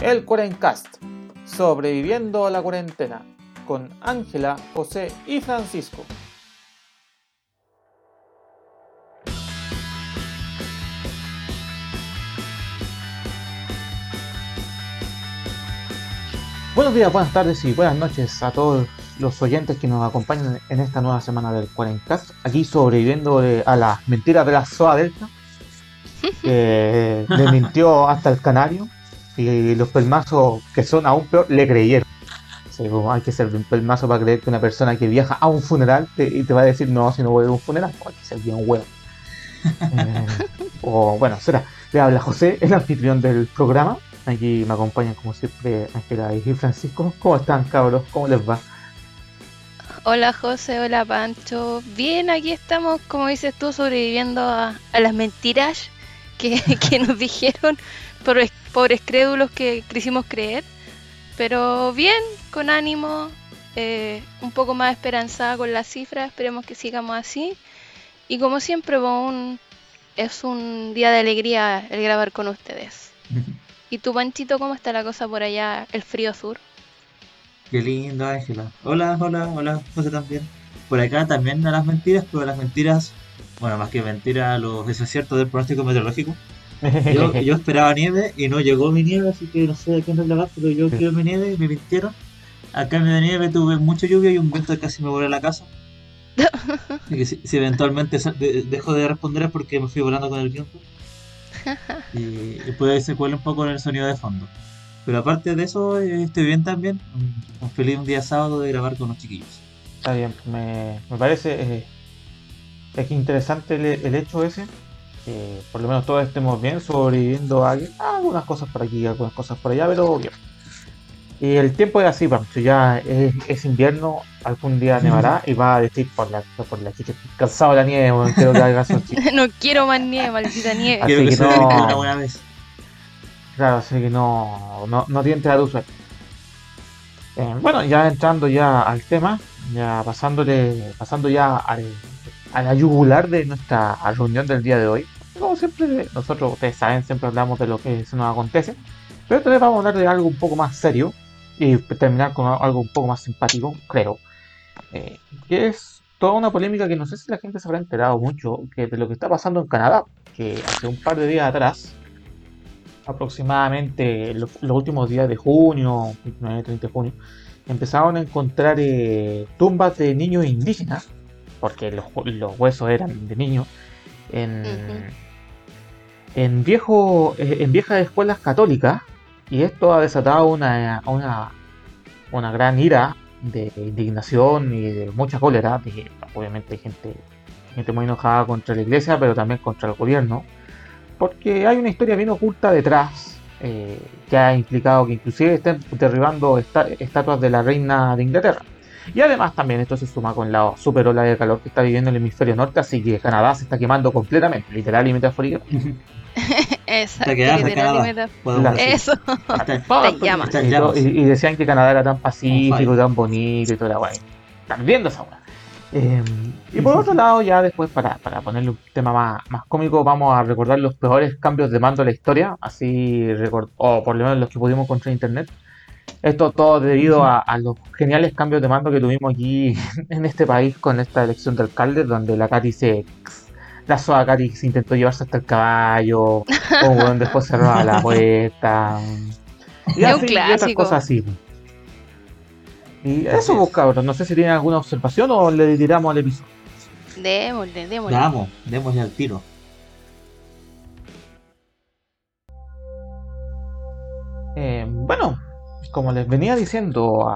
el Cuarencast, sobreviviendo a la cuarentena, con Ángela, José y Francisco. Buenos días, buenas tardes y buenas noches a todos los oyentes que nos acompañan en esta nueva semana del Cuarencast, aquí sobreviviendo eh, a las mentiras de la SOA Delta, que le mintió hasta el canario y los pelmazos que son aún peor le creyeron. hay que ser un pelmazo para creer que una persona que viaja a un funeral y te va a decir no, si no voy a un funeral, hay que ser bien huevo. Eh, o bueno, será. Le habla José, el anfitrión del programa. Aquí me acompañan como siempre Ángela y Francisco. ¿Cómo están cabros? ¿Cómo les va? Hola José, hola Pancho. Bien, aquí estamos, como dices tú, sobreviviendo a, las mentiras que, nos dijeron, por pobres crédulos que quisimos creer. Pero bien, con ánimo, eh, un poco más esperanzada con las cifras, esperemos que sigamos así. Y como siempre, es un día de alegría el grabar con ustedes. ¿Y tu Panchito, cómo está la cosa por allá, el frío sur? Qué lindo, Ángela. Hola, hola, hola, José también. Por acá también a las mentiras, pero las mentiras, bueno, más que mentiras, los desaciertos del pronóstico meteorológico. Yo, esperaba nieve y no llegó mi nieve, así que no sé de qué hablar, pero yo quiero mi nieve y me mintieron. Acá en mi nieve tuve mucha lluvia y un viento que casi me volé a la casa. y si, si, eventualmente dejo de responder es porque me fui volando con el viento. y, puede se cuele un poco en el sonido de fondo. Pero aparte de eso, eh, estoy bien también. Un, feliz un día sábado de grabar con los chiquillos. Está bien, me, me parece eh, es interesante el, hecho ese. Que por lo menos todos estemos bien, sobreviviendo a algunas cosas por aquí, algunas cosas por allá, pero bien. Y el tiempo es así, Pancho, ya es, invierno, algún día nevará y va a decir por la, por la chicha, cansado de la nieve, no quiero más nieve, maldita nieve. Así que, no, una vez. Claro, así que no, no, no tiente a. Eh, bueno, ya entrando ya al tema, ya pasándole, pasando ya al, a la yugular de nuestra reunión del día de hoy. Como siempre, nosotros, ustedes saben, siempre hablamos de lo que se nos acontece. Pero esta vamos a hablar de algo un poco más serio, y terminar con algo un poco más simpático, creo, eh, que es toda una polémica que no sé si la gente se habrá enterado mucho que de lo que está pasando en Canadá, que hace un par de días atrás, aproximadamente los, últimos días de junio, 29, 30 de junio, empezaron a encontrar eh, tumbas de niños indígenas, porque los, huesos eran de niños, en, viejo, eh, en viejas escuelas católicas y esto ha desatado una, una, una gran ira de indignación y de mucha cólera. obviamente hay gente, gente muy enojada contra la iglesia, pero también contra el gobierno. Porque hay una historia bien oculta detrás eh, que ha implicado que inclusive estén derribando estatuas de la reina de Inglaterra. Y además también esto se suma con la super ola de calor que está viviendo el hemisferio norte, así que Canadá se está quemando completamente, literal y metafóricamente. Exacto. Eso. Y, decían que Canadá era tan pacífico, tan bonito y toda la guay. Están viendo esa em, y por otro lado, ya después, para, para ponerle un tema más, más, cómico, vamos a recordar los peores cambios de mando de la historia, así o por lo menos los que pudimos encontrar en internet. Esto todo debido a, los geniales cambios de mando que tuvimos aquí en este país con esta elección de alcalde, donde la Katy se la Soakari se intentó llevarse hasta el caballo, o bueno, después cerró la puerta. Y, así, y otras cosas así. Y eso, pues, cabrón. No sé si tienen alguna observación o le tiramos al episodio. Démosle, démosle. Vamos, démosle al tiro. Eh, bueno, como les venía diciendo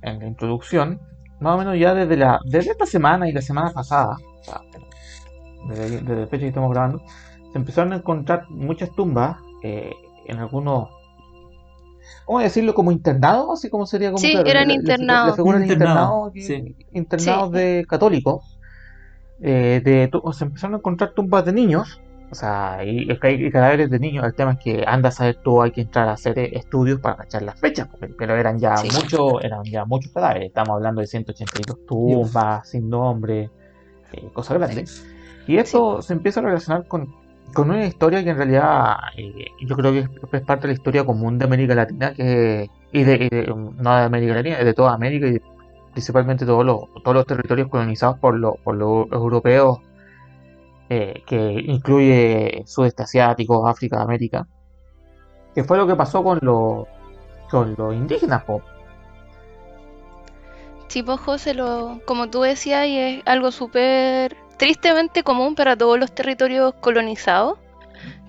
en la introducción, más o menos ya desde, la, desde esta semana y la semana pasada, desde, desde, fecha que estamos grabando, se empezaron a encontrar muchas tumbas eh, en algunos ¿cómo decirlo? como internados, así como sería como sí, eran internados. internados, internados de católicos. Eh, de, se empezaron a encontrar tumbas de niños, o sea, y, y, cadáveres de niños. El tema es que anda a saber tú, hay que entrar a hacer estudios para cachar las fechas, pero eran ya muchos, eran ya muchos cadáveres. Estamos hablando de 182 tumbas sin nombre, eh, cosas grandes. Y eso se empieza a relacionar con, con una historia que en realidad eh, yo creo que es, parte de la historia común de América Latina, que y de, no de América Latina, de toda América y principalmente todos los, todos los territorios colonizados por, los, por los europeos, eh, que incluye sudeste asiático, África, América, que fue lo que pasó con los, con los indígenas. Po. Sí, pues José, lo, como tú decías, y es algo súper tristemente común para todos los territorios colonizados.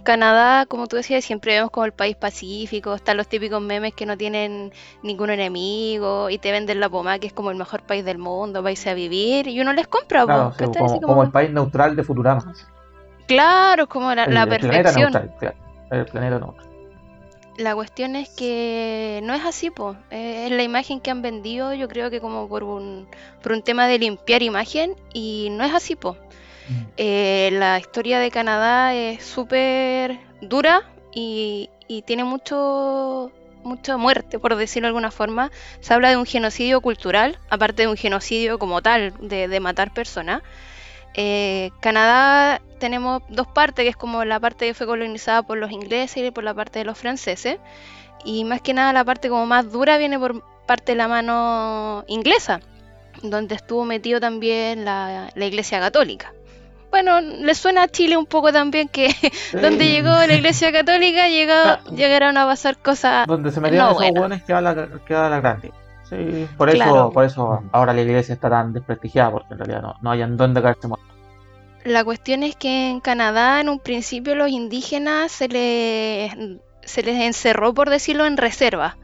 Canadá, como tú decías, siempre vemos como el país pacífico, están los típicos memes que no tienen ningún enemigo y te venden la pomada que es como el mejor país del mundo, vais a vivir y uno les compra. Claro, como, el país neutral de Futurama. Claro, como la, la perfección. Planeta el planeta neutral. La cuestión es que no es así, pues. Es la imagen que han vendido, yo creo que como por un, por un tema de limpiar imagen, y no es así, pues. la historia de Canadá es súper dura y, tiene mucho mucha muerte, por decirlo de alguna forma. Se habla de un genocidio cultural, aparte de un genocidio como tal, de, de matar personas. Eh, Canadá tenemos dos partes, que es como la parte que fue colonizada por los ingleses y por la parte de los franceses. Y más que nada la parte como más dura viene por parte de la mano inglesa, donde estuvo metido también la, iglesia católica. Bueno, le suena a Chile un poco también que donde llegó la iglesia católica llegaron a pasar cosas. Donde se metían esos buenos la, queda la grande. Sí, por eso, por eso ahora la iglesia está tan desprestigiada, porque en realidad no, no hay en dónde caerse muerto. La cuestión es que en Canadá en un principio los indígenas se les, se les encerró, por decirlo, en reserva.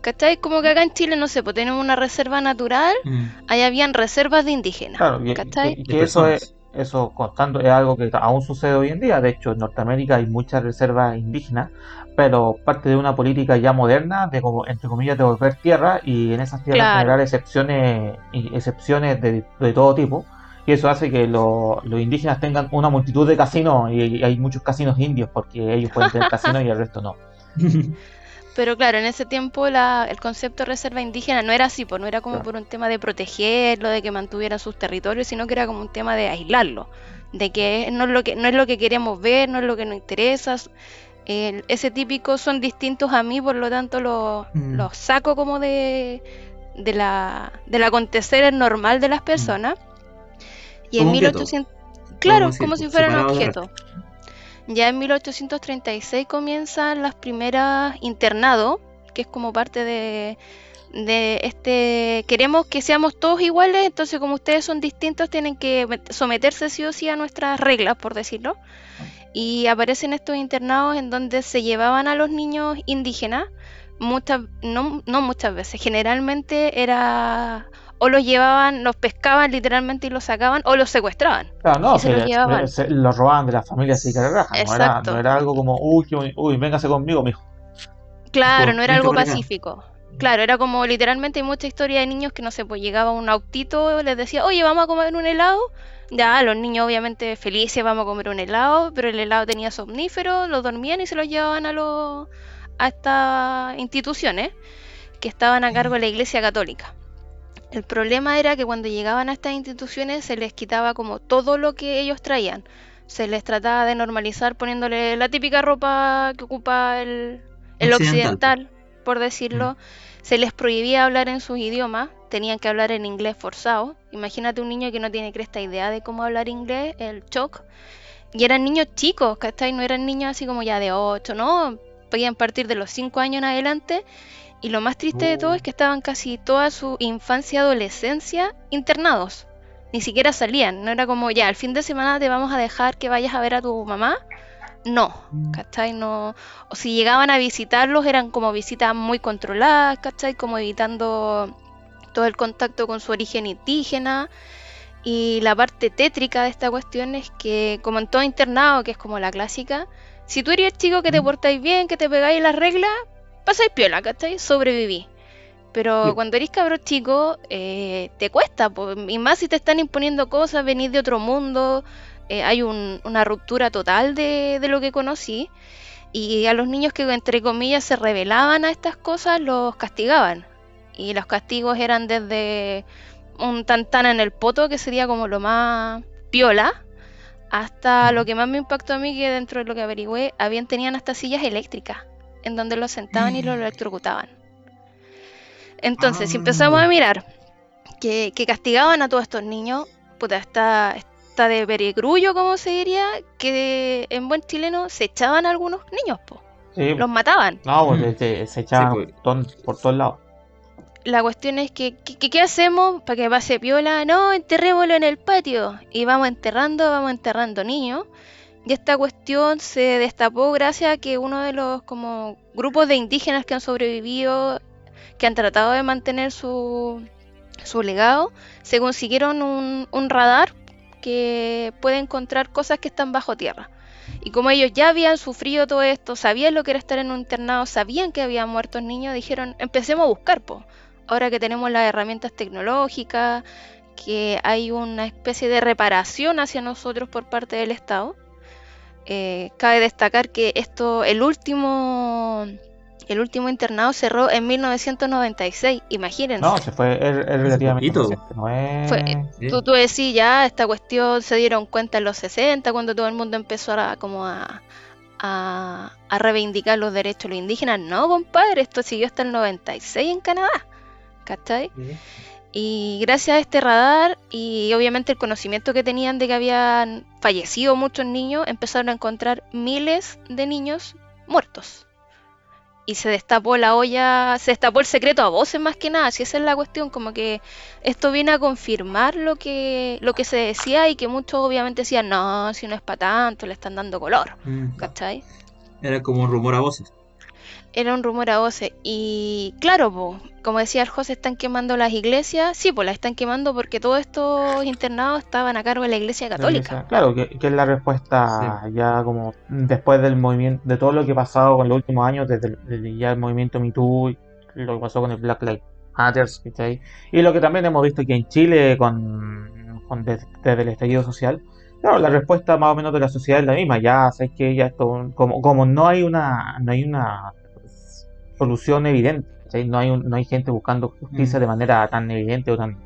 ¿Cachai? Como que acá en Chile, no sé, pues tenemos una reserva natural, mm. ahí habían reservas de indígenas. Claro, ¿cachai? Y, eso es, eso constando es algo que aún sucede hoy en día. De hecho, en Norteamérica hay muchas reservas indígenas, pero parte de una política ya moderna de como entre comillas de volver tierra y en esas tierras generar excepciones excepciones de, de todo tipo y eso hace que los indígenas tengan una multitud de casinos y, hay muchos casinos indios porque ellos pueden tener casinos y el resto no. Pero claro, en ese tiempo el concepto de reserva indígena no era así, pues no era como por un tema de protegerlo, de que mantuvieran sus territorios, sino que era como un tema de aislarlo, de que no es lo que, no es lo que queremos ver, no es lo que nos interesa. Ese típico son distintos a mí, por lo tanto los mm. saco como de, de la, del acontecer normal de las personas. Y en 1800... Claro, como si fuera un objeto. Ya en 1836 comienzan las primeras internados, que es como parte de, de este queremos que seamos todos iguales, entonces como ustedes son distintos tienen que someterse sí o sí a nuestras reglas, por decirlo. Y aparecen estos internados en donde se llevaban a los niños indígenas, muchas no, no muchas veces, generalmente era o los llevaban, los pescaban literalmente y los sacaban, o los secuestraban. Claro, no, se, los, llevaban. los robaban de las familias y no era, no era algo como, uy, uy, véngase conmigo, mijo. Claro, no era algo pacífico. Claro, era como literalmente hay mucha historia de niños que no sé, pues llegaba un autito, les decía, oye, vamos a comer un helado. Ya, los niños obviamente felices, vamos a comer un helado, pero el helado tenía somníferos, los dormían y se los llevaban a los a estas instituciones que estaban a cargo de la Iglesia Católica. El problema era que cuando llegaban a estas instituciones se les quitaba como todo lo que ellos traían. Se les trataba de normalizar poniéndole la típica ropa que ocupa el, occidental. Por decirlo. Mm. Se les prohibía hablar en sus idiomas, tenían que hablar en inglés forzado. Imagínate un niño que no tiene cresta idea de cómo hablar inglés, el shock. Y eran niños chicos, ¿cachai? No eran niños así como ya de 8, ¿no? Podían partir de los 5 años en adelante y lo más triste de todo es que estaban casi toda su infancia y adolescencia internados. Ni siquiera salían. No era como, ya, el fin de semana te vamos a dejar que vayas a ver a tu mamá. No. ¿cachai? No. O si llegaban a visitarlos, eran como visitas muy controladas, ¿cachai? Como evitando todo el contacto con su origen indígena. Y la parte tétrica de esta cuestión es que, como en todo internado, que es como la clásica, si tú eres chico que te mm. portáis bien, que te pegáis las reglas, pasáis piola, ¿cachai? Sobreviví. Pero cuando eres cabro chico, eh, te cuesta, y más si te están imponiendo cosas, venís de otro mundo, eh, hay una ruptura total de, lo que conocí. Y a los niños que, entre comillas, se revelaban a estas cosas, los castigaban. Y los castigos eran desde un tantana en el poto, que sería como lo más piola, hasta lo que más me impactó a mí, que dentro de lo que averigüé, habían tenían hasta sillas eléctricas, en donde los sentaban y los electrocutaban. Entonces, si empezamos a Ah. mirar que, que castigaban a todos estos niños, puta, está, de peregrullo, como se diría, que en buen chileno se echaban a algunos niños, po. Sí, los mataban. no, pues, Mm. se, se echaban Sí, pues. ton- por todos lados. La cuestión es que, que- que- ¿qué hacemos para que pase piola? No, enterrémoslo en el patio. Y vamos enterrando, vamos enterrando niños. Y esta cuestión se destapó gracias a que uno de los como grupos de indígenas que han sobrevivido, que han tratado de mantener su, su legado, se consiguieron un, un radar que puede encontrar cosas que están bajo tierra. Y como ellos ya habían sufrido todo esto, sabían lo que era estar en un internado, sabían que había muertos niños, dijeron, empecemos a buscar, po. Ahora que tenemos las herramientas tecnológicas, que hay una especie de reparación hacia nosotros por parte del Estado. Eh, cabe destacar que esto, el último, el último internado cerró en 1996, imagínense. No, se fue, es, es relativamente poquito. reciente, no es... Fue-. Tú, tú decís ya, esta cuestión se dieron cuenta en los 60, cuando todo el mundo empezó a, como a, a, a reivindicar los derechos de los indígenas. No, compadre, esto siguió hasta el 96 en Canadá. ¿Cachai? Y gracias a este radar y obviamente el conocimiento que tenían de que habían fallecido muchos niños, empezaron a encontrar miles de niños muertos. Y se destapó la olla, se destapó el secreto a voces más que nada, si esa es la cuestión, como que esto viene a confirmar lo que, lo que se decía y que muchos obviamente decían, no, si no es para tanto, le están dando color, Mm. ¿cachai? Era como un rumor a voces. Era un rumor a voces. Y claro, po, como decía el José, están quemando las iglesias. Sí, pues las están quemando porque todos estos internados estaban a cargo de la iglesia La católica. iglesia. Claro, que, que es la respuesta ya como después del movimiento, de todo lo que ha pasado con los últimos años, desde, el- ya el movimiento Me Too, y lo que pasó con el Black Lives Matter, ¿cachai? y lo que también hemos visto aquí en Chile con, con des- desde el estallido social. Claro, la respuesta más o menos de la sociedad es la misma, ya sabes que ya esto, como, como no hay una, no hay una solución evidente, no hay un- no hay gente buscando justicia Mm. de manera tan evidente o tan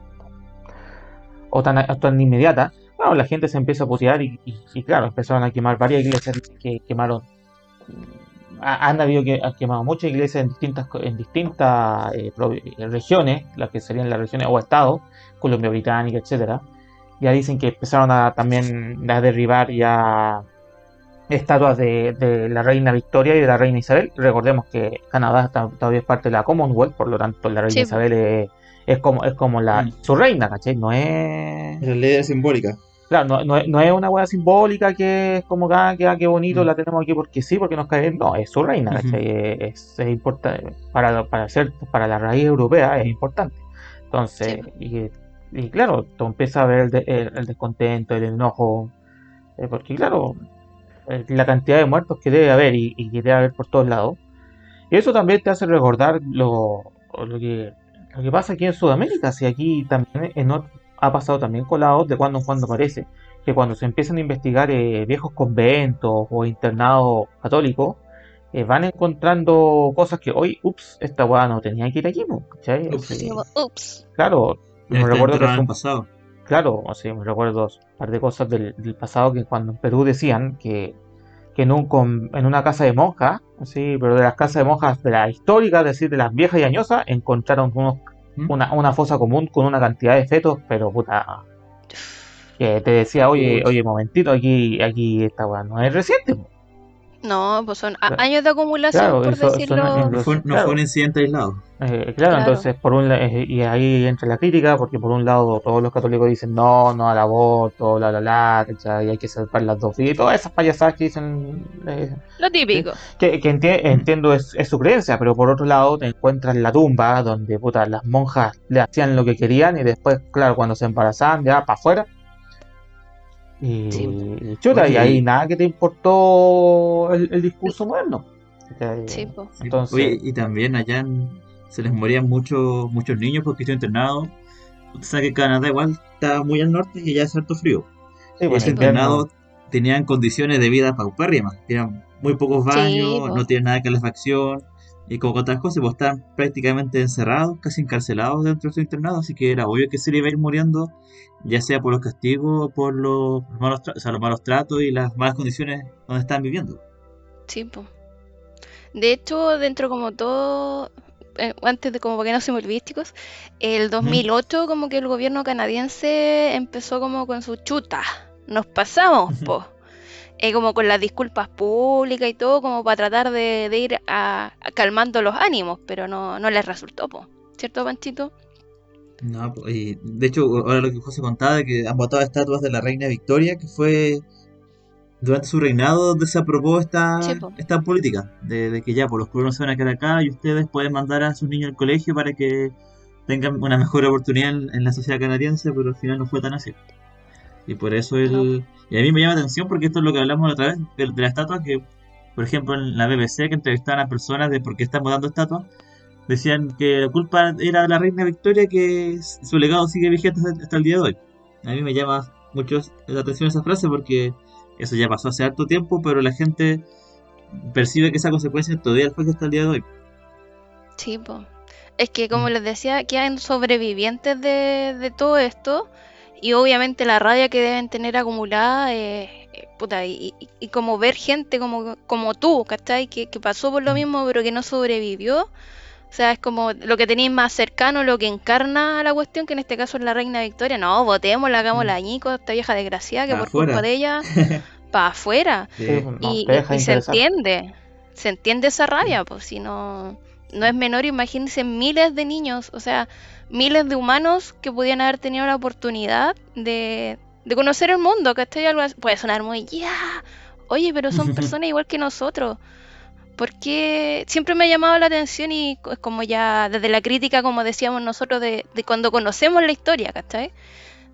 o tan, o tan inmediata, claro, la gente se empieza a putear y, y- y, claro, empezaron a quemar varias iglesias que quemaron. ha- Han habido que han quemado muchas iglesias en distintas en distintas eh, eh, regiones, las que serían las regiones o estados, Colombia Británica, etcétera. Ya dicen que empezaron a también a derribar ya estatuas de, de la reina Victoria y de la reina Isabel. Recordemos que Canadá está- todavía es parte de la Commonwealth, por lo tanto la reina Sí. Isabel es, es como es como la Mm. su reina, ¿cachai? No es La ley simbólica. Claro, no, no es- no es una hueá simbólica que es como que, ah, que, ah, qué bonito Mm. la tenemos aquí porque sí, porque nos cae bien. No, es su reina. ¿cachai? Es, es importante. Para, para, ser, para la raíz europea es importante. Entonces, y, y claro, tú empiezas a ver el, de- el- el descontento, el enojo. eh, porque claro, la cantidad de muertos que debe haber y, y que debe haber por todos lados. Y eso también te hace recordar lo, lo que, lo que pasa aquí en Sudamérica. Si aquí también en ha pasado también con la OT de cuando en cuando aparece que cuando se empiezan a investigar eh, viejos conventos o internados católicos, eh, van encontrando cosas que hoy, ups, esta weá no tenía que ir aquí, ¿cachai? Ups. Claro, me Está recuerdo que un- pasado. Claro, o sea, me recuerdo un par de cosas del, del pasado que cuando en Perú decían que, que en, un, con- en una casa de monjas, sí, pero de las casas de monjas de las históricas, es decir, de las viejas y añosas, encontraron unos, ¿Mm? una, una fosa común con una cantidad de fetos, pero puta, que te decía, oye, oye, momentito, aquí, aquí esta weá no es reciente. po". No, pues son Claro. años de acumulación, Claro, por decirlo. no es- No fue, no Claro. fue un incidente aislado. Eh, claro, Claro. entonces por un la- eh, y ahí entra la crítica, porque por un lado todos los católicos dicen no, no al aborto, la la la, ¿cachai? y hay que salvar las dos vidas, y todas esas payasadas que dicen, eh, Lo típico. que, que enti- entiendo es, es su creencia, pero por otro lado te encuentras la tumba donde puta, las monjas le hacían lo que querían y después, claro, cuando se embarazaban ya para afuera. Y, Sí. y chuta, y ahí nada que te importó el, el discurso moderno. Sí, pues. Entonces- Oye, y también allá en- se les morían muchos muchos niños porque estuvieron internados. Usted sabe que Canadá igual está muy al norte y ya es harto frío. Sí, bueno, invierno- internados tenían condiciones de vida paupérrimas. Tenían muy pocos baños, no tienen nada de calefacción. Y como con otras cosas, pues están prácticamente encerrados, casi encarcelados dentro de su internado, así que era obvio que se le iba a ir muriendo, ya sea por los castigos, o por los malos, o sea, los malos tratos y las malas condiciones donde están viviendo. Sí, pues. De hecho, dentro como todo, eh, antes de como porque no somos holvísticos, el 2008 como que el gobierno canadiense empezó como con su chuta. Nos pasamos, po. Eh, como con las disculpas públicas y todo, como para tratar de, ir a, calmando los ánimos, pero no, no les resultó, po. ¿cierto, Panchito? No, y de hecho, ahora lo que José contaba, de que han botado estatuas de la reina Victoria, que fue durante su reinado donde se aprobó esta, esta política, de, que ya, por los pueblos se van a quedar acá y ustedes pueden mandar a sus niños al colegio para que tengan una mejor oportunidad en, la sociedad canadiense, pero al final no fue tan así. Y por eso el... Y a mí me llama la atención porque esto es lo que hablamos otra vez de, de la estatua, que por ejemplo en la BBC que entrevistaban a personas de por qué estamos dando estatuas, decían que la culpa era de la reina Victoria que su legado sigue vigente hasta el día de hoy. A mí me llama mucho la atención esa frase porque eso ya pasó hace harto tiempo, pero la gente percibe que esa consecuencia todavía después hasta el día de hoy. Sí, pues. Es que como mm. les decía, quedan sobrevivientes de, todo esto y obviamente la rabia que deben tener acumulada, eh, eh, puta, y, como ver gente como, como tú, ¿cachai? Que, que pasó por lo mm. mismo pero que no sobrevivió. O sea, es como lo que tenéis más cercano, lo que encarna la cuestión, que en este caso es la reina Victoria. No, votemos, la hagamos la mm. añico, esta vieja desgraciada, que por culpa de ella, para afuera. Y, se entiende, se entiende esa rabia, pues si no, no es menor, imagínense miles de niños, o sea, miles de humanos que podían haber tenido la oportunidad de, de conocer el mundo, algo puede sonar muy ya, oye, pero son personas igual que nosotros. Porque siempre me ha llamado la atención y es como ya desde la crítica, como decíamos nosotros, de, cuando conocemos la historia, ¿cachai?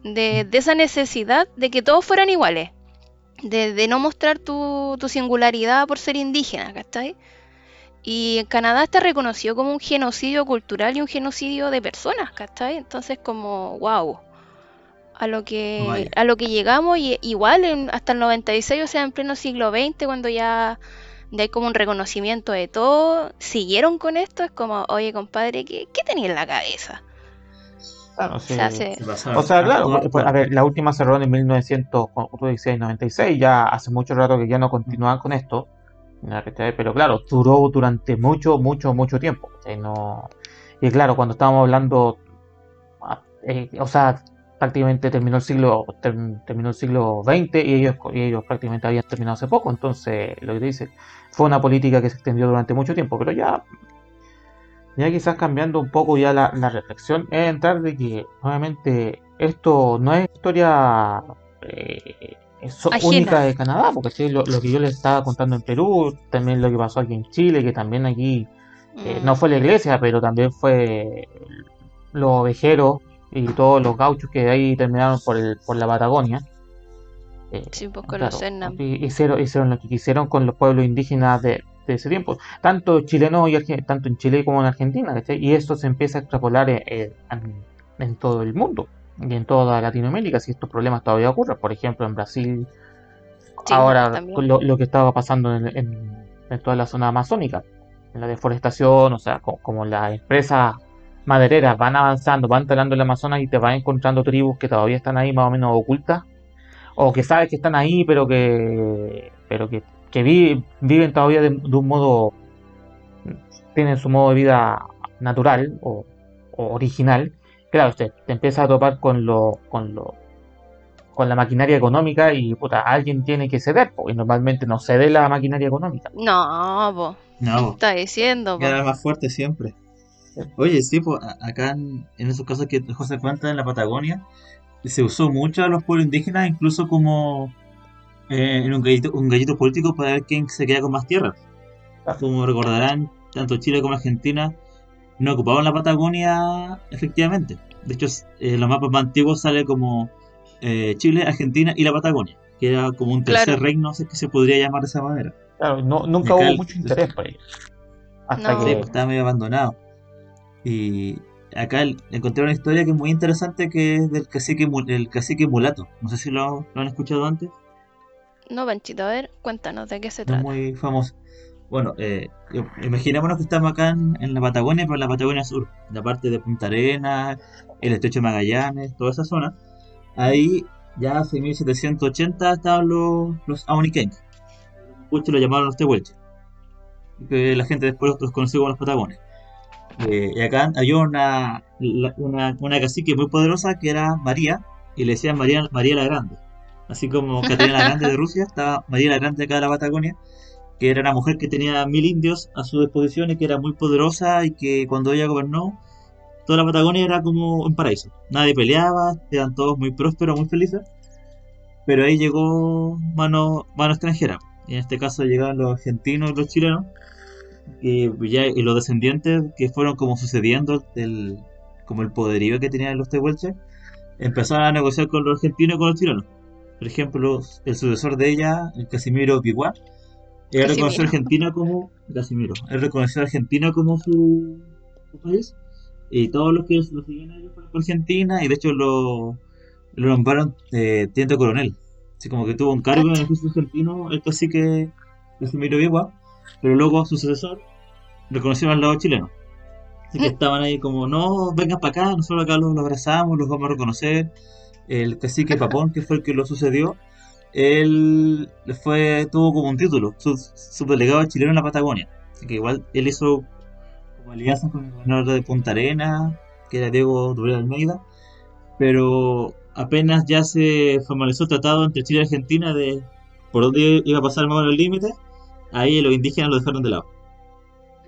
De, de, esa necesidad de que todos fueran iguales de, no mostrar tu, singularidad por ser indígena, ¿cachai? Y en Canadá está reconocido como un genocidio cultural y un genocidio de personas, ¿cachai? Entonces como, wow, a lo que, a lo que llegamos, y igual hasta el 96, o sea, en pleno siglo XX, cuando ya, hay como un reconocimiento de todo, siguieron con esto, es como, oye compadre, ¿qué, qué tenía en la cabeza? Claro, sí. O sea, claro, pues, a ver, la última cerró en 1996, ya hace mucho rato que ya no continúan con esto, pero claro, duró durante mucho, mucho, mucho tiempo. No... Y claro, cuando estábamos hablando, ah, eh, o sea, prácticamente terminó el siglo terminó el siglo XX y ellos, y ellos prácticamente habían terminado hace poco, entonces lo que dice fue una política que se extendió durante mucho tiempo, pero ya ya quizás cambiando un poco ya la, reflexión, es entrar de que nuevamente esto no es historia eh, única de Canadá, porque lo, que yo les estaba contando en Perú, también lo que pasó aquí en Chile, que también aquí eh, no mm. fue la iglesia, pero también fue los ovejeros y todos los gauchos que ahí terminaron por, el, por la Patagonia. Eh, sí, pues con los hicieron, hicieron lo que quisieron con los pueblos indígenas de, de ese tiempo, tanto chileno y tanto en Chile como en Argentina, y esto se empieza a extrapolar en, todo el mundo y en toda Latinoamérica, si estos problemas todavía ocurren, por ejemplo en Brasil, ahora lo, que estaba pasando en, toda la zona amazónica, en la deforestación, o sea, como, las empresas madereras van avanzando, van talando el Amazonas y te van encontrando tribus que todavía están ahí más o menos ocultas, o que sabes que están ahí, pero que pero que que viven todavía de, un modo, tienen su modo de vida natural o, original, claro, usted te empieza a topar con lo, con lo, con la maquinaria económica y puta, alguien tiene que ceder, y normalmente no cede la maquinaria económica. No, vos. No. Está diciendo, Queda más fuerte siempre. Oye, sí, pues acá en, esos casos que José cuenta en la Patagonia, se usó mucho a los pueblos indígenas, incluso como eh, en un gallito, un gallito político para ver quién se queda con más tierra. Como recordarán, tanto Chile como Argentina no ocupaban la Patagonia efectivamente. De hecho, en eh, los mapas más antiguos sale como eh, Chile, Argentina y la Patagonia, que era como un tercer reino, no sé que se podría llamar de esa manera. Claro, nunca hubo mucho interés por ello. Hasta que pues, estaba medio abandonado. Y acá encontré una historia que es muy interesante que es del cacique, el cacique mulato. No sé si lo han escuchado antes. No, Panchito, a ver, cuéntanos de qué se trata. muy famoso. Bueno, eh, imaginémonos que estamos acá en, la Patagonia, pero en la Patagonia Sur, la parte de Punta Arenas, el estrecho de Magallanes, toda esa zona. Ahí ya hace 1780 estaban los, los Aoniqueños. Muchos lo llamaron los Tehuelches. Que la gente después los conoció como los Patagones. Eh, y acá había una, una, una, cacique muy poderosa que era María, y le decían María, María la Grande. Así como Catarina la Grande de Rusia, estaba María la Grande acá de la Patagonia, que era una mujer que tenía mil indios a su disposición y que era muy poderosa y que cuando ella gobernó, toda la Patagonia era como un paraíso. Nadie peleaba, eran todos muy prósperos, muy felices. Pero ahí llegó mano, mano extranjera. Y en este caso llegaron los argentinos y los chilenos. Y, ya, y los descendientes que fueron como sucediendo el, como el poderío que tenían los tehuelches, empezaron a negociar con los argentinos y con los chilenos. Por ejemplo, el sucesor de ella, el Casimiro Piguá, él reconoció a Argentina como Casimiro. Él reconoció a Argentina como su, país. Y todos los que lo siguen a ellos fueron por Argentina. Y de hecho lo, lo nombraron eh, teniente coronel. Así como que tuvo un cargo en el ejército argentino, el cacique Casimiro Vigua. Pero luego su sucesor reconocieron al lado chileno. Así que mm. estaban ahí como, no, vengan para acá, nosotros acá los, los abrazamos, los vamos a reconocer. El cacique Papón, que fue el que lo sucedió, él fue tuvo como un título, su, delegado chileno en la Patagonia. Así que igual él hizo como alianza con el gobernador de Punta Arena, que era Diego Durán Almeida, pero apenas ya se formalizó el tratado entre Chile y Argentina de por dónde iba a pasar más o el límite, ahí los indígenas lo dejaron de lado.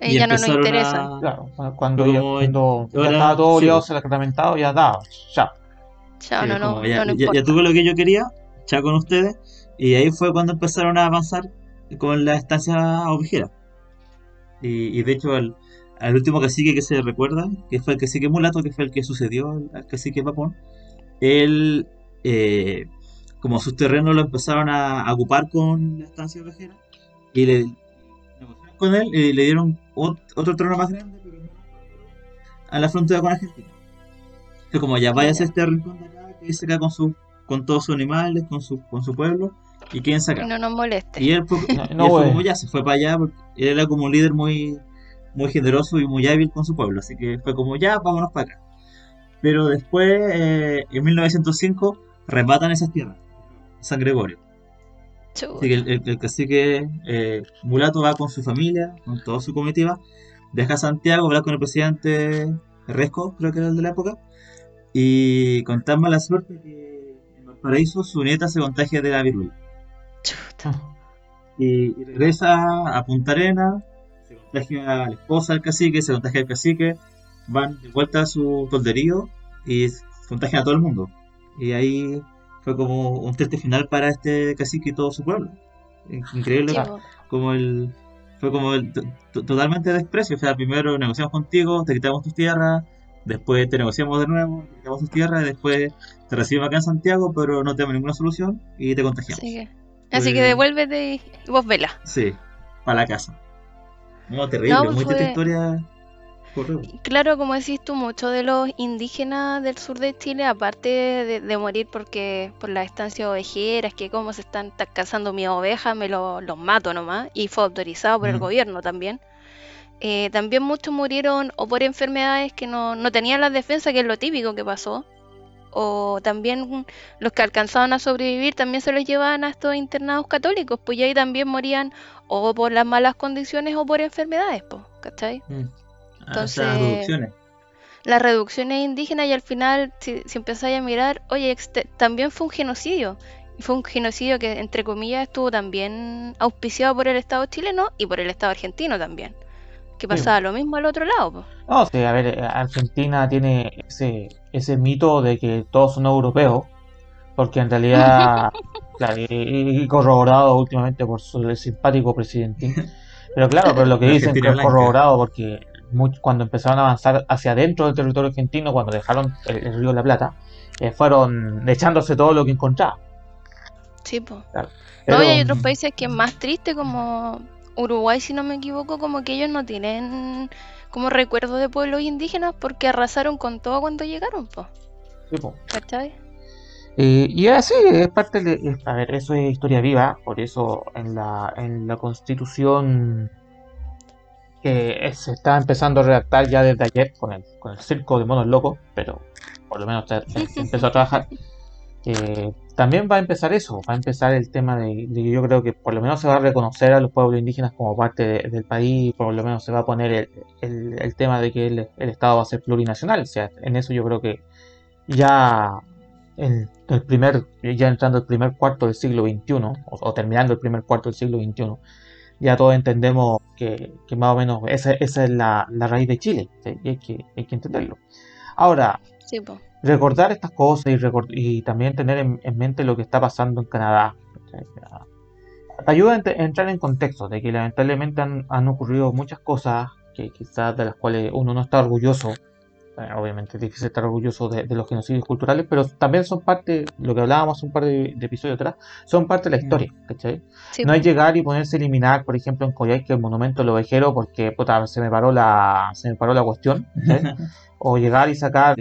Y ya no nos interesa. Claro, cuando, ya, cuando ya estaba todo liado, sacramentado, ya da, ya. Ya, no, no, ya, no, ya, tuve lo que yo quería, con ustedes. Y ahí fue cuando empezaron a avanzar con la estancia ovejera. Y, de hecho, al, último cacique que se recuerda, que fue el cacique mulato, que fue el que sucedió al, cacique papón, él, eh, como sus terrenos lo empezaron a, ocupar con la estancia ovejera, y le con él y le dieron otro terreno más grande, a la frontera con Argentina. Fue como ya vaya a este rincón de acá, que se acá con su con todos sus animales, con su, con su pueblo, y quieren sacar. no nos moleste. Y él, fue, como ya se fue para allá, porque él era como un líder muy, muy generoso y muy hábil con su pueblo, así que fue como ya, vámonos para acá. Pero después, eh, en 1905, rematan esas tierras, San Gregorio. Así que el, cacique eh, Mulato va con su familia, con toda su comitiva, deja a Santiago, habla con el presidente Resco, creo que era el de la época, y con tan mala suerte que paraíso, su nieta se contagia de la viruela. Y, regresa a Punta Arena, se contagia a la esposa del cacique, se contagia al cacique, van de vuelta a su tolderío y se contagian a todo el mundo. Y ahí fue como un teste final para este cacique y todo su pueblo. Increíble, como el fue como el, totalmente desprecio. O sea, primero negociamos contigo, te quitamos tus tierras, después te negociamos de nuevo, te quitamos tus tierras, y después te recibimos acá en Santiago, pero no tenemos ninguna solución y te contagiamos. Así que, devuélvete y vos vela. Sí, para la casa. No, terrible, muy triste historia. Claro, como decís tú, muchos de los indígenas del sur de Chile, aparte de, morir porque por las estancias ovejeras, que como se están cazando mi oveja, me los mato nomás, y fue autorizado por el gobierno también. Eh, también muchos murieron o por enfermedades que no, no tenían la defensa, que es lo típico que pasó, o también los que alcanzaban a sobrevivir también se los llevaban a estos internados católicos, pues ahí también morían o por las malas condiciones o por enfermedades, pues, ¿cachai? Mm. Ah, Entonces, las reducciones. Las reducciones indígenas y al final, si, si empezáis a mirar, oye, también fue un genocidio. Y fue un genocidio que, entre comillas, estuvo también auspiciado por el Estado chileno y por el Estado argentino también que pasaba lo mismo al otro lado. No, sí, a ver, eh, Argentina tiene ese, ese mito de que todos son europeos, porque en realidad, y corroborado últimamente por su, el simpático presidente. Pero claro, pero lo que dicen que es corroborado porque cuando empezaron a avanzar hacia adentro del territorio argentino, cuando dejaron el, río de la Plata, eh, fueron echándose todo lo que encontraban. Sí, pues. no, hay otros países que es más triste, como Uruguay, si no me equivoco, como que ellos no tienen como recuerdo de pueblos indígenas porque arrasaron con todo cuando llegaron, pues. Sí, ¿Cachai? Eh, y así es parte de. A ver, eso es historia viva, por eso en la, en la constitución que se está empezando a redactar ya desde ayer con el, con el circo de monos locos, pero por lo menos se, empezó a trabajar. También va a empezar eso, va a empezar el tema de, que yo creo que por lo menos se va a reconocer a los pueblos indígenas como parte del país, por lo menos se va a poner el, tema de que el, Estado va a ser plurinacional, o sea, en eso yo creo que ya en el primer, ya entrando el primer cuarto del siglo XXI, o, terminando el primer cuarto del siglo XXI, ya todos entendemos que, más o menos esa, es la, raíz de Chile, y hay que, hay que entenderlo. Ahora, recordar estas cosas y, y también tener en, mente lo que está pasando en Canadá. Ayuda a entrar en contexto de que lamentablemente han, ocurrido muchas cosas que quizás de las cuales uno no está orgulloso. obviamente es difícil estar orgulloso de, los genocidios culturales, pero también son parte, lo que hablábamos un par de, episodios atrás, son parte de la historia, no hay llegar y ponerse a eliminar, por ejemplo, en Coyhaique el monumento del ovejero porque se me paró la se me paró la cuestión, o llegar y sacar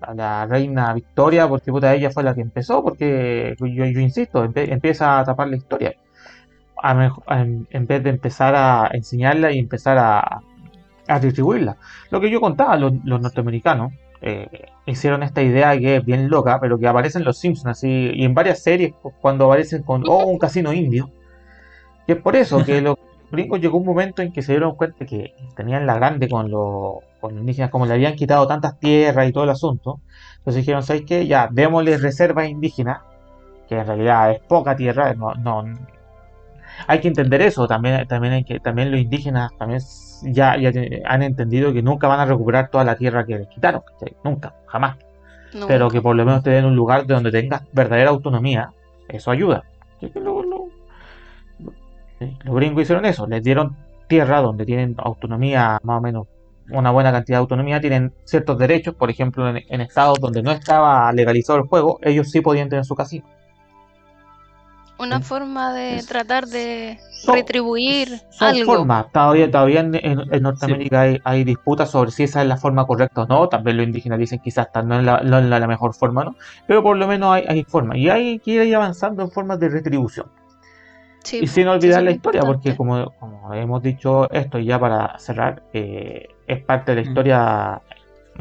a la reina Victoria porque puta, ella fue la que empezó, porque yo, yo insisto, empieza a tapar la historia. en, vez de empezar a enseñarla y empezar a, a distribuirla. Lo que yo contaba, los, norteamericanos eh, hicieron esta idea que es bien loca, pero que aparece en los Simpsons así, y en varias series cuando aparecen con oh, un casino indio. Y es por eso que los gringos llegó un momento en que se dieron cuenta que tenían la grande con los con indígenas, como le habían quitado tantas tierras y todo el asunto, entonces dijeron, ¿sabes qué? Ya, démosle reservas indígenas, que en realidad es poca tierra, no, no hay que entender eso, también, también hay que, también los indígenas también ya, ya han entendido que nunca van a recuperar toda la tierra que les quitaron, nunca, jamás. Pero que por lo menos te den un lugar donde tengas verdadera autonomía, eso ayuda. los gringos hicieron eso, les dieron tierra donde tienen autonomía más o menos una buena cantidad de autonomía, tienen ciertos derechos, por ejemplo, en, estados donde no estaba legalizado el juego, ellos sí podían tener su casino. Una forma de tratar de retribuir algo. Forma. Todavía, todavía en, Norteamérica hay, disputas sobre si esa es la forma correcta o no. También los indígenas dicen quizás no es la, no la, mejor forma, ¿no? Pero por lo menos hay, hay forma. Y hay que ir avanzando en formas de retribución y sin olvidar la historia, porque como, hemos dicho esto ya para cerrar, eh, es parte de la mm. historia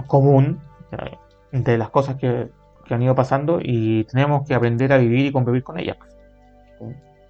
común de las cosas que, han ido pasando y tenemos que aprender a vivir y convivir con ellas.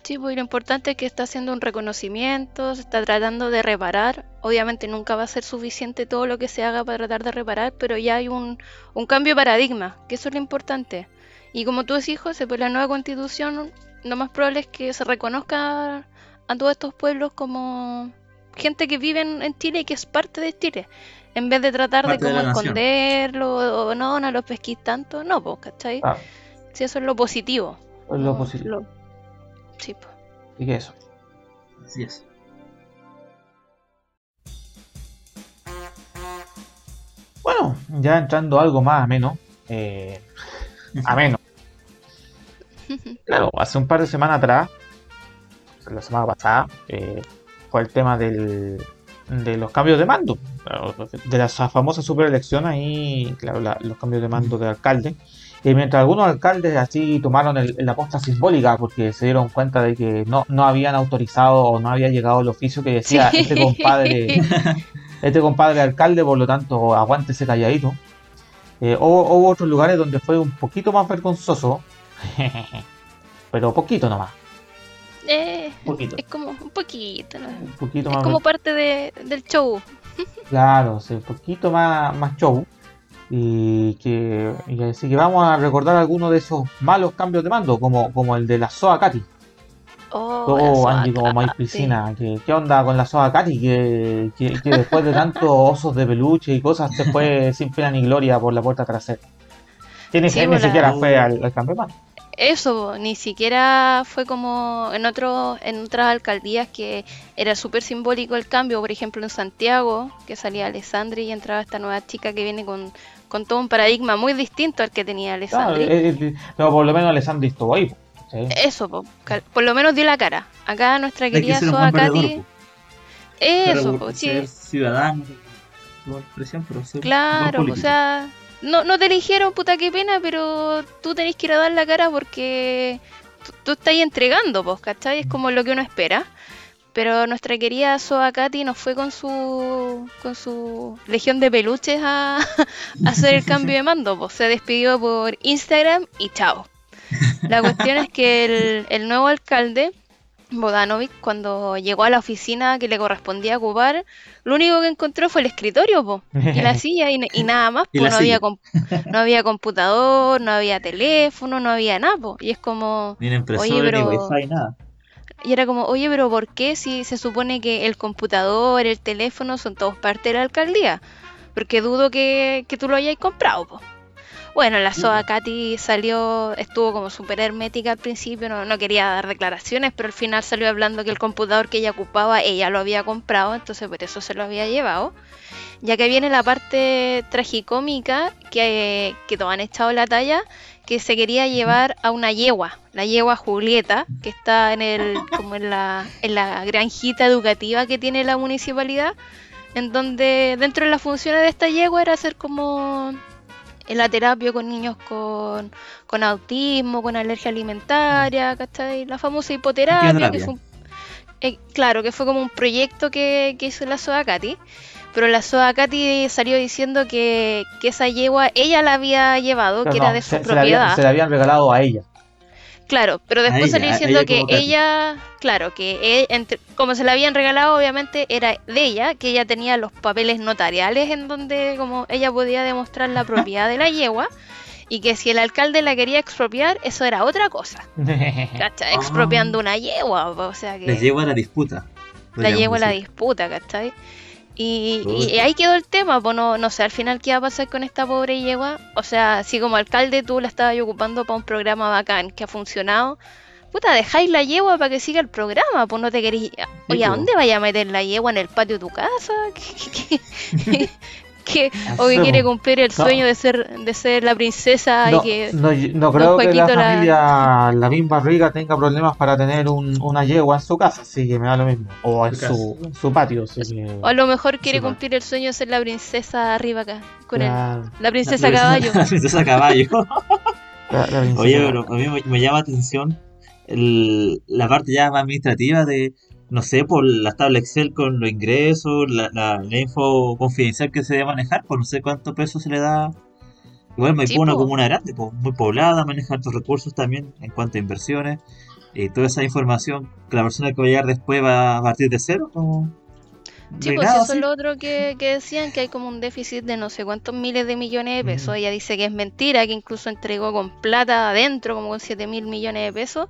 Sí, pues lo importante es que está haciendo un reconocimiento, se está tratando de reparar. Obviamente nunca va a ser suficiente todo lo que se haga para tratar de reparar, pero ya hay un, un cambio de paradigma, que eso es lo importante. Y como tú decís, José, pues la nueva constitución lo más probable es que se reconozca a todos estos pueblos como gente que vive en, Chile y que es parte de Chile. En vez de tratar de como esconderlo o no, no los pesquís tanto, no, pues, ¿cachai? Ah. Si eso es lo positivo. Es lo positivo. Sí, pues. Y que eso. Así es. Bueno, ya entrando algo más ameno. Eh, ameno. Claro, hace un par de semanas atrás, la semana pasada, eh, fue el tema del, de los cambios de mando, de la famosa superelección ahí, claro, los cambios de mando de alcalde. Y mientras algunos alcaldes así tomaron la posta simbólica porque se dieron cuenta de que no, no habían autorizado o no había llegado el oficio que decía este compadre, este compadre alcalde, por lo tanto aguántese calladito. Eh, hubo otros lugares donde fue un poquito más vergonzoso Pero poquito nomás. Eh, poquito. Es como un poquito, ¿no? Un poquito es como parte de, del show. Claro, sí, un poquito más, más show. Y que, y así que vamos a recordar algunos de esos malos cambios de mando, como, como el de la Soa Katy. Oh, oh Angie, como más piscina. ¿Qué, ¿Qué, onda con la Soa Katy? Que, que, que después de tantos osos de peluche y cosas se fue sin pena ni gloria por la puerta trasera. Que ni, siquiera fue al, al cambio de mando eso, ni siquiera fue como en otros en otras alcaldías que era súper simbólico el cambio, por ejemplo en Santiago, que salía Alessandri y entraba esta nueva chica que viene con, todo un paradigma muy distinto al que tenía Alessandri. Eh, eh, pero por lo menos Alessandri estuvo ahí. Eso, por lo menos dio la cara. Acá nuestra querida Soa Katy. Eso, sí. ciudadano, claro, o sea no, no te eligieron, puta qué pena, pero tú tenés que ir a dar la cara porque tú, estás entregando, pues, ¿cachai? Es como lo que uno espera. Pero nuestra querida Soa Katy nos fue con su con su legión de peluches a, hacer el cambio de mando. Pues se despidió por Instagram y chao. La cuestión es que el, el nuevo alcalde Bodanovic, cuando llegó a la oficina que le correspondía ocupar, lo único que encontró fue el escritorio po, y la silla y, y nada más. Po, no, había silla. com- no había computador, no había teléfono, no había nada. po. Y es como. Ni Oye, ni pero- wifi, nada. Y era como, oye, pero ¿por qué si se supone que el computador, el teléfono son todos parte de la alcaldía? Porque dudo que, que tú lo hayas comprado, po. Bueno, la SOA Katy salió, estuvo como súper hermética al principio, no, no quería dar declaraciones, pero al final salió hablando que el computador que ella ocupaba, ella lo había comprado, entonces por eso se lo había llevado. Ya que viene la parte tragicómica que, que todos han echado la talla, que se quería llevar a una yegua, la yegua Julieta, que está en el, como en la, en la granjita educativa que tiene la municipalidad, en donde dentro de las funciones de esta yegua era hacer como en la terapia con niños con, con autismo, con alergia alimentaria, ¿cachai? La famosa hipoterapia, que fue un- eh, claro, que fue como un proyecto que, que hizo la SOA Katy. Pero la SOA Katy salió diciendo que, que esa yegua ella la había llevado, que era de su se, se la habían, propiedad. se la habían regalado a ella. Claro, pero después salió diciendo ella que ella, claro, que e- entre- como se la habían regalado, obviamente era de ella, que ella tenía los papeles notariales en donde como ella podía demostrar la propiedad de la yegua y que si el alcalde la quería expropiar, eso era otra cosa. ¿Cachai? Ah. Expropiando una yegua, o sea que Les llevo a la disputa. la yegua a la disputa, ¿cachai? Y, y ahí quedó el tema, pues no, no sé al final qué va a pasar con esta pobre yegua. O sea, si como alcalde tú la estabas ocupando para un programa bacán que ha funcionado, puta, dejáis la yegua para que siga el programa, pues no te queréis... Oye, ¿a dónde vaya a meter la yegua en el patio de tu casa? ¿Qué, qué- qué- o que quiere cumplir el No. sueño de ser de ser la princesa No, y que... no, no creo que la Paquito la- familia Lavín Barriga tenga problemas para tener un, una yegua en su casa, así que me da lo mismo. O en Su su, en su patio, así que... O a lo mejor quiere cumplir el sueño de ser la princesa arriba acá, con el- Claro, la princesa La caballo. La princesa caballo. la- la princesa. Oye, pero a mí me, me llama la atención el- la parte ya más administrativa de, no sé, por la tabla Excel con los ingresos, la, la, la info confidencial que se debe manejar, pues no sé cuánto peso se le da. Igual me Sí, una comuna grande, pues, muy poblada, maneja altos recursos también en cuanto a inversiones. Y toda esa información que la persona que va a llegar después va a partir de cero, como... Sí, no hay pues eso así. es lo otro que, que decían, que hay como un déficit de no sé cuántos miles de millones de pesos. Mm. Ella dice que es mentira, que incluso entregó con plata adentro, como con 7 mil millones de pesos.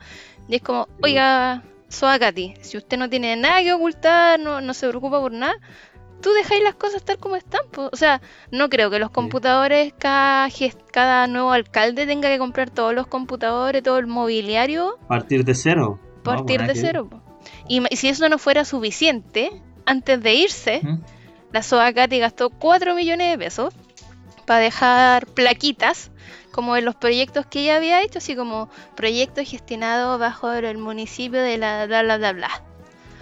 Y es como, oiga, Soa Katy, si usted no tiene nada que ocultar, no, no se preocupa por nada, tú dejáis las cosas tal como están. po. O sea, no creo que los computadores, cada, cada nuevo alcalde tenga que comprar todos los computadores, todo el mobiliario, Partir de cero. Partir pues, nada de que cero. Y, si eso no fuera suficiente, antes de irse, ¿Mm? la SOA Katy gastó 4 millones de pesos para dejar plaquitas como en los proyectos que ella había hecho, así como proyectos gestionados bajo el municipio de la bla bla bla bla.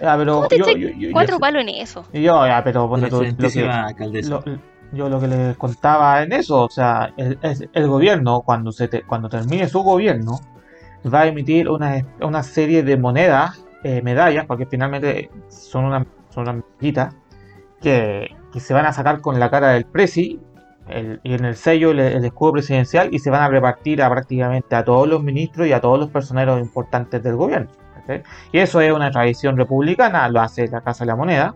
Ah, pero ¿Cómo te yo, yo, yo, Cuatro yo, palos en eso. yo, ya, pero tú, lo que, lo- yo lo que les contaba en eso, o sea, el, es- el gobierno, cuando se te- cuando termine su gobierno, va a emitir una, una serie de monedas, eh, medallas, porque finalmente son una- son unas medallitas que, que se van a sacar con la cara del presi el- y en el sello el, el escudo presidencial y se van a repartir a prácticamente a todos los ministros y a todos los personeros importantes del gobierno. Y eso es una tradición republicana, lo hace la Casa de la Moneda.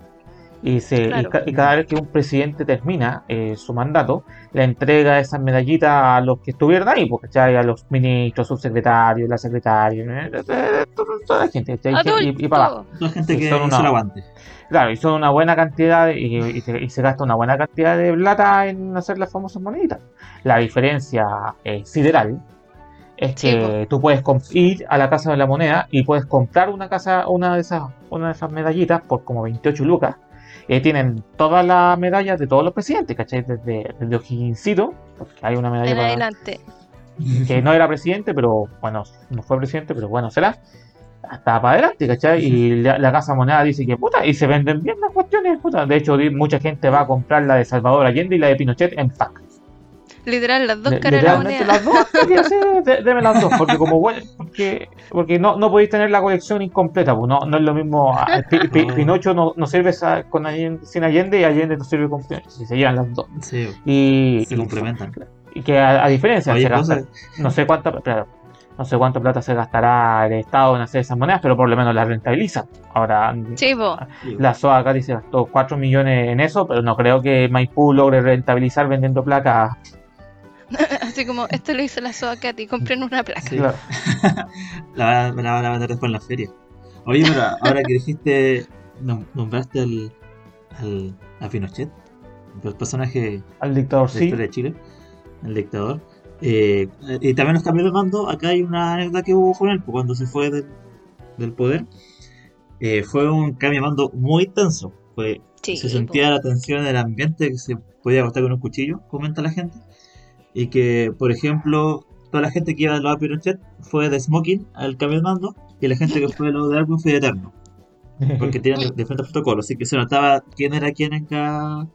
Y, se, y Claro. ca- y cada vez que un presidente termina eh, su mandato, le entrega esas medallitas a los que estuvieron ahí, porque a los ministros, subsecretarios, la secretaria, ¿eh? toda la gente, ¿cachai? Y, y para abajo. Toda gente Sí, que son una- aguante. Claro, y son una buena cantidad de- y, y se, y se gasta una buena cantidad de plata en hacer las famosas moneditas. La diferencia eh, sideral es Sí, que tú puedes ir a la casa de la moneda y puedes comprar una casa, una de esas, una de esas medallitas por como 28 lucas. Ahí tienen todas las medallas de todos los presidentes, ¿cachai? Desde, desde porque hay una medalla En para- adelante. que no era presidente, pero bueno, no fue presidente, pero bueno, será. Hasta para adelante, ¿cachai? Y la, la Casa Moneda dice que puta, y se venden bien las cuestiones, puta. De hecho, mucha gente va a comprar la de Salvador Allende y la de Pinochet en pack. Literal, las dos caras de la moneda. Las dos, deme las dos, porque como porque, porque no, no podéis tener la colección incompleta, pues no, no es lo mismo. Ah, Pinocho no, no sirve con sin Allende y Allende no sirve con Pinocho, si se llevan las dos. Sí, y, se complementan. Y que a, diferencia, no sé cuánta, no sé cuánta plata se gastará el Estado en hacer esas monedas, pero por lo menos la rentabiliza. Ahora, la SOA acá dice gastó 4 millones en eso, pero no creo que Maipú logre rentabilizar vendiendo placas. Así como, esto lo hizo la SOA Katy, compren una placa. la, van a vender después en la feria. Oye, pero ahora que dijiste, nombraste al, al, a Pinochet, el personaje al dictador, de, de Chile, el dictador. Eh, y también los cambios de mando, acá hay una anécdota que hubo con él, pues, cuando se fue del, poder. Eh, fue un cambio de mando muy tenso. Fue, se sentía la tensión del ambiente que se podía cortar con un cuchillo, comenta la gente. Y que, por ejemplo, toda la gente que iba del lado de Pinochet fue de Smoking al cambio de mando, y la gente que fue del lado de Alvin fue de Eterno. Porque tenían diferentes protocolos, así que se notaba quién era quién en cada.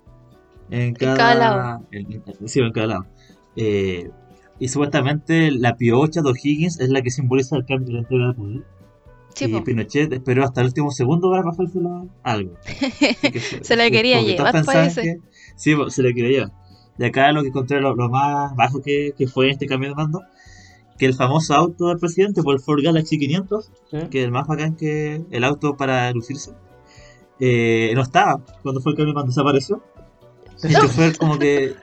En cada, lado. sí, en cada lado. Eh, y supuestamente la piocha de O'Higgins es la que simboliza el cambio de la entrega de poder. y Pinochet esperó hasta el último segundo para bajárselo algo. se la quería llevar, parece. Sí, se la quería llevar. De acá lo que encontré lo, más bajo que, fue este cambio de mando, que el famoso auto del presidente, por el Ford Galaxy 500, que es el más bacán que el auto para lucirse, eh, no estaba cuando fue el cambio de mando, desapareció. El chofer como que,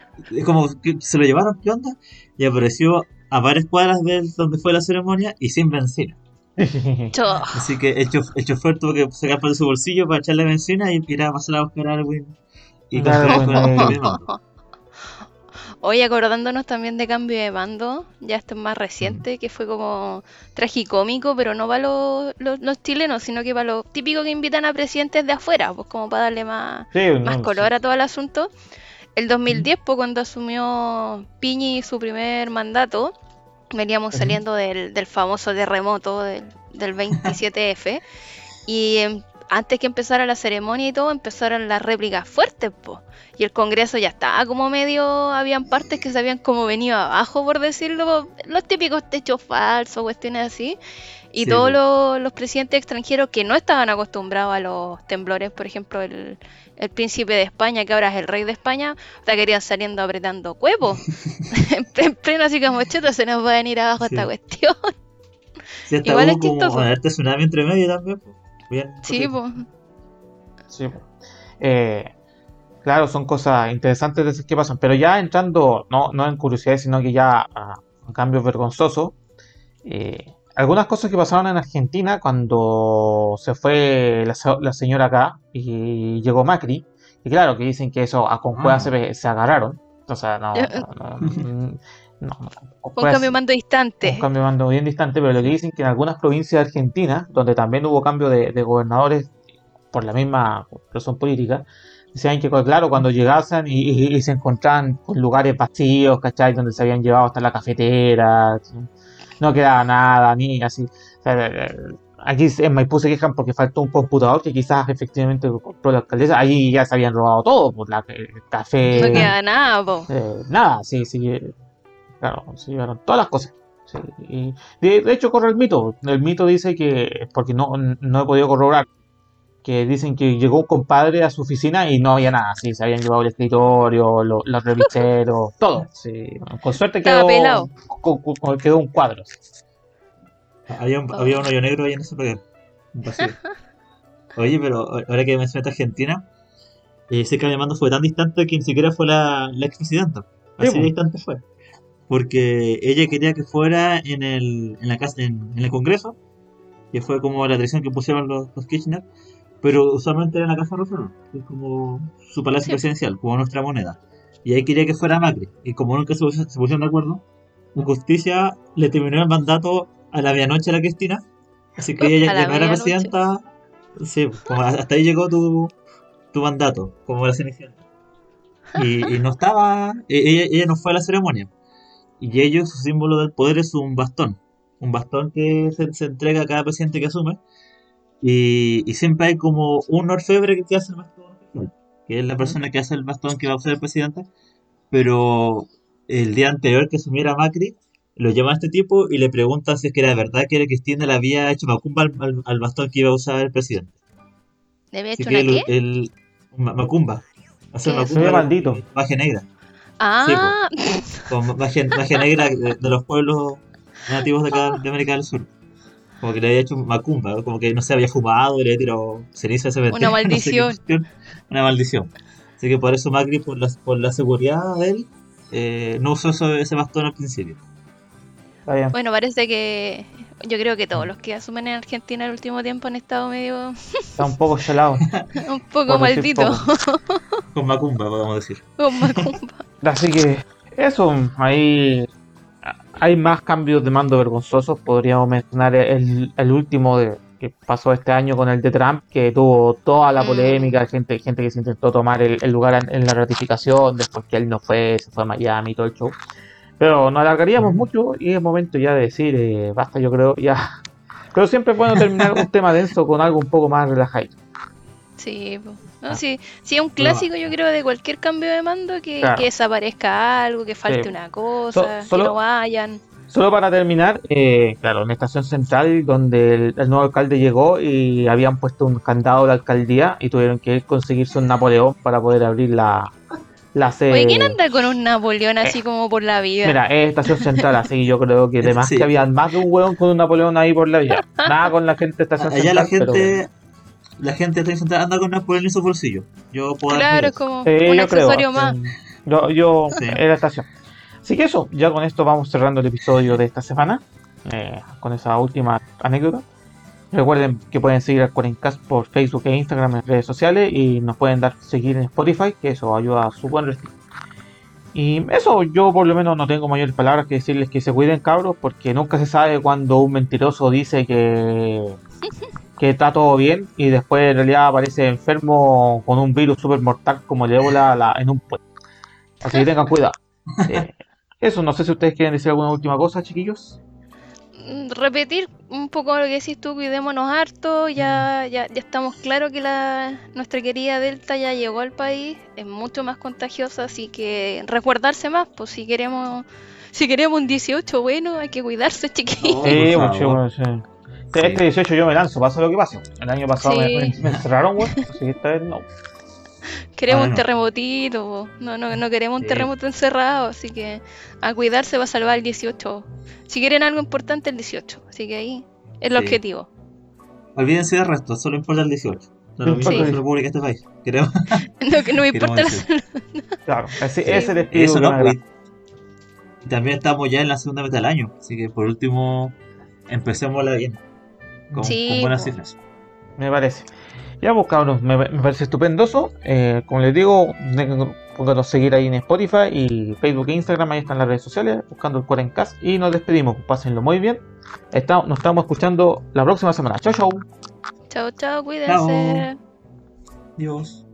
como que se lo llevaron, ¿qué onda? y apareció a varias cuadras de donde fue la ceremonia y sin benzina. Así que el, chofer tuvo que sacar por su bolsillo para echarle benzina y ir a pasar a buscar a Alwin y con el Hoy acordándonos también de cambio de mando, ya esto es más reciente, que fue como tragicómico, pero no para los, los, chilenos, sino que para los típicos que invitan a presidentes de afuera, pues como para darle más, más color a todo el asunto. El 2010, pues, cuando asumió Piñi su primer mandato, veníamos saliendo del, famoso terremoto del, 27F. y em, antes que empezara la ceremonia y todo, empezaron las réplicas fuertes, pues. Y el Congreso ya estaba como medio, habían partes que se habían como venido abajo, por decirlo, los típicos techos falsos, cuestiones así. Y todos los, los, presidentes extranjeros que no estaban acostumbrados a los temblores, por ejemplo, el, el príncipe de España, que ahora es el rey de España, te querían saliendo apretando cuevos. en pleno así como cheto se nos va a venir abajo esta cuestión. Igual es chistoso. Como tsunami entre medio también. Bien, sí, pues. Sí, eh, claro, son cosas interesantes que pasan, pero ya entrando, no, no en curiosidades, sino que ya a, a cambios vergonzosos. Eh, algunas cosas que pasaron en Argentina cuando se fue la, señora acá y llegó Macri. Y claro, que dicen que eso a Conjuega ah. se, se, agarraron. O sea, no. no, no, un cambio de mando distante. Un cambio de mando bien distante, pero lo que dicen que en algunas provincias de Argentina, donde también hubo cambio de, gobernadores por la misma razón política, decían que, claro, cuando llegasen y, se encontraban con lugares vacíos, ¿cachai? Donde se habían llevado hasta la cafetera, no quedaba nada, ni así. aquí en Maipú se quejan porque faltó un computador que quizás efectivamente compró la alcaldesa. Allí ya se habían robado todo, por pues, la, el café. No queda nada, eh, nada, sí, sí. Claro, se llevaron todas las cosas. y de, hecho corre el mito. El mito dice que, porque no, no he podido corroborar, que dicen que llegó un compadre a su oficina y no había nada, sí, se habían llevado el escritorio, los revisteros, todo. Con suerte quedó, quedó un cuadro. Había un, había un hoyo negro ahí en ese lugar. Oye, pero ahora que mencionaste Argentina, ese cambio de mando fue tan distante que ni siquiera fue la, la expresidenta. Así distante fue. Porque ella quería que fuera en el, en la casa, en, el Congreso, que fue como la tradición que pusieron los, los Kirchner, pero usualmente era en la Casa Rosada, que es como su palacio presidencial, como nuestra moneda. Y ahí quería que fuera Macri, y como nunca se, pusieron de acuerdo, con justicia le terminó el mandato a la medianoche a la Cristina, así que ella ya no era presidenta. Sí, hasta ahí llegó tu, tu mandato, como la Cenicienta. Y, y no estaba, e, ella, ella no fue a la ceremonia. Y ellos, su símbolo del poder es un bastón. Un bastón que se, se entrega a cada presidente que asume y, siempre hay como un orfebre que hace el bastón, que es la persona que hace el bastón que va a ser el presidente, pero el día anterior que asumiera Macri, lo llama a este tipo y le pregunta si es que era verdad que Cristina le había hecho macumba al, al, bastón que iba a usar el presidente. ¿Le había hecho una qué? El, macumba. Hacer macumba. maldito. Magia negra. Ah. con magia, negra de, los pueblos nativos de acá de América del Sur. Como que le había hecho macumba, como que no se había fumado, le había tirado ceniza a ese Una maldición. una maldición. Así que por eso Macri, por la, por la seguridad de él, eh, no usó ese bastón al principio. Bueno, parece que yo creo que todos los que asumen en Argentina el último tiempo han estado medio... Está un poco chalado. un poco maldito. Con Macumba, podemos decir. Con Macumba. Así que eso, ahí hay más cambios de mando vergonzosos. Podríamos mencionar el, el último de, que pasó este año con el de Trump, que tuvo toda la mm. polémica, gente, gente que se intentó tomar el, lugar en, la ratificación, después que él no fue, se fue a Miami y todo el show. Pero nos alargaríamos mucho y es momento ya de decir, eh, basta, yo creo, ya. Pero siempre es bueno terminar un tema denso con algo un poco más relajado. Sí, no, sí, sí, es un clásico, yo creo, de cualquier cambio de mando que, desaparezca algo, que falte una cosa, que no vayan. Solo para terminar, eh, claro, en Estación Central, donde el, nuevo alcalde llegó y habían puesto un candado a la alcaldía y tuvieron que conseguirse un Napoleón para poder abrir la, la sede. Oye, ¿quién anda con un Napoleón así eh, como por la vida? Mira, es Estación Central, así yo creo que además que había más de un hueón con un Napoleón ahí por la vida. Nada con la gente de Estación Allá Central. la gente... La gente de Estación Central anda con Napoleón en su bolsillo. Yo puedo Claro, es como un accesorio más. Yo, yo en la estación. Así que eso, ya con esto vamos cerrando el episodio de esta semana, eh, con esa última anécdota. Recuerden que pueden seguir al Cuarencast por Facebook e Instagram en redes sociales y nos pueden dar seguir en Spotify, que eso ayuda a su buen respiro. Y eso, yo por lo menos no tengo mayores palabras que decirles que se cuiden cabros, porque nunca se sabe cuando un mentiroso dice que, que está todo bien y después en realidad aparece enfermo con un virus super mortal como el ébola en un puente. Así que tengan cuidado. Eh, eso, no sé si ustedes quieren decir alguna última cosa, chiquillos. Repetir un poco lo que decís tú, cuidémonos harto, ya, mm. ya, ya estamos claros que la, nuestra querida Delta ya llegó al país, es mucho más contagiosa, así que recordarse más, pues si queremos, si queremos un 18, bueno, hay que cuidarse, chiquillos. sí, mucho, sí. Este 18 yo me lanzo, pasa lo que pase. El año pasado me, encerraron, güey, así que esta vez no. Queremos un terremotito, no, no, no queremos un terremoto encerrado, así que a cuidarse va a salvar el 18. Si quieren algo importante, el 18, así que ahí es el objetivo. Olvídense del resto, solo importa el 18. No mismo que República este país. Queremos... no, que no me importa Claro, ese, sí. ese es el espíritu. Eso no, y también estamos ya en la segunda mitad del año, así que por último, empecemos la bien. Con, con buenas cifras. Me parece. Ya, pues cabros, me, parece estupendoso. Eh, como les digo, pónganos a seguir ahí en Spotify y Facebook e Instagram, ahí están las redes sociales, buscando el Cuarencast. Y nos despedimos, pásenlo muy bien. nos estamos escuchando la próxima semana. Chau, chau. Chau, chau, cuídense. Dios.